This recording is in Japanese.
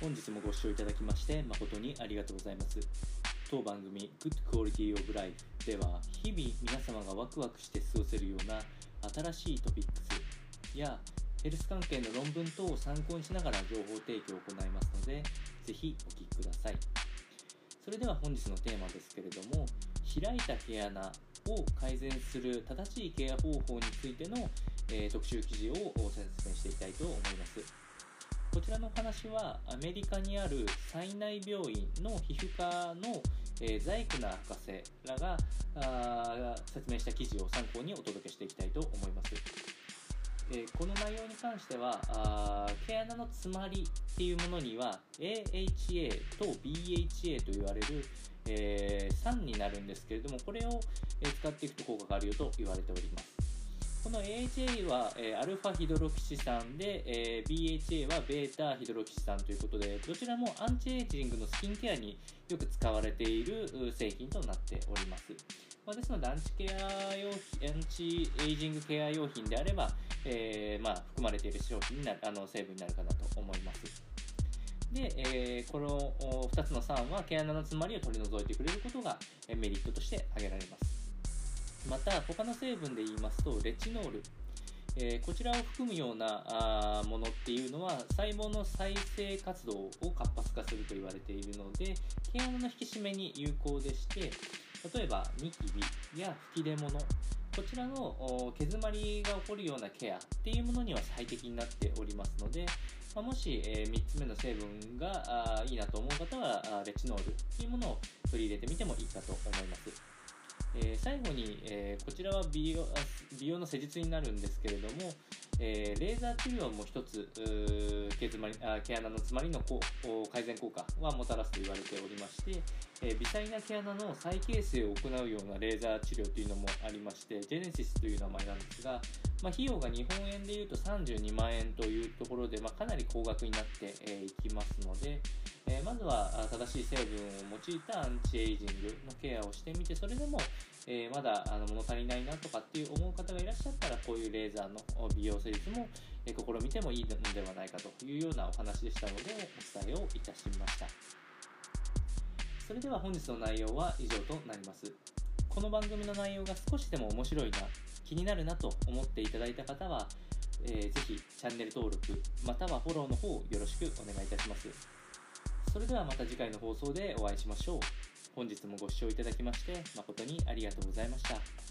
本日もご視聴いただきまして誠にありがとうございます。当番組 Good Quality of Life では日々皆様がワクワクして過ごせるような新しいトピックスやヘルス関係の論文等を参考にしながら情報提供を行いますのでぜひお聞きください。それでは本日のテーマですけれども開いた毛穴を改善する正しいケア方法についての、えー特集記事を説明ちらの話はアメリカにある災内病院の皮膚科の、えーザイクナ博士らがあ説明した記事を参考にお届けしていきたいと思います、えーこの内容に関してはあ毛穴の詰まりっていうものには AHA と BHA と言われる、えー酸になるんですけれどもこれを、え使っていくと効果があるよと言われております。この AHA は、えーアルファヒドロキシ酸で、えー BHA はベータヒドロキシ酸ということでどちらもアンチエイジングのスキンケアによく使われている製品となっております、まあ、ですのでアンチケア用品アンチエイジングケア用品であれば、えーまあ、含まれている商品になるあの成分になるかなと思います。で、えーこの2つの酸は毛穴の詰まりを取り除いてくれることがえメリットとして挙げられます。また他の成分で言いますとレチノール、えーこちらを含むようなあものっていうのは細胞の再生活動を活発化すると言われているので毛穴の引き締めに有効でして例えばニキビや吹き出物こちらの毛詰まりが起こるようなケアっていうものには最適になっておりますので、まあもし、え3つ目の成分があいいなと思う方はレチノールっていうものを取り入れてみてもいいかと思います。最後に、えーこちらは美容美容の施術になるんですけれども、えーレーザー治療も一つ毛詰まりあ毛穴の詰まりの改善効果はもたらすと言われておりまして、えー微細な毛穴の再形成を行うようなレーザー治療というのもありましてジェネシスという名前なんですが、まあ、費用が日本円でいうと32万円というところで、まあ、かなり高額になっていきますので、えまずは正しい成分を用いたアンチエイジングのケアをしてみてそれでも、えまだあの物足りないなとかっていう思う方がいらっしゃったらこういうレーザーの美容施術も、え試みてもいいのではないかというようなお話でしたのでお伝えをいたしました。それでは本日の内容は以上となります。この番組の内容が少しでも面白いな気になるなと思っていただいた方は、えーぜひチャンネル登録またはフォローの方よろしくお願いいたします。それではまた次回の放送でお会いしましょう。本日もご視聴いただきまして誠にありがとうございました。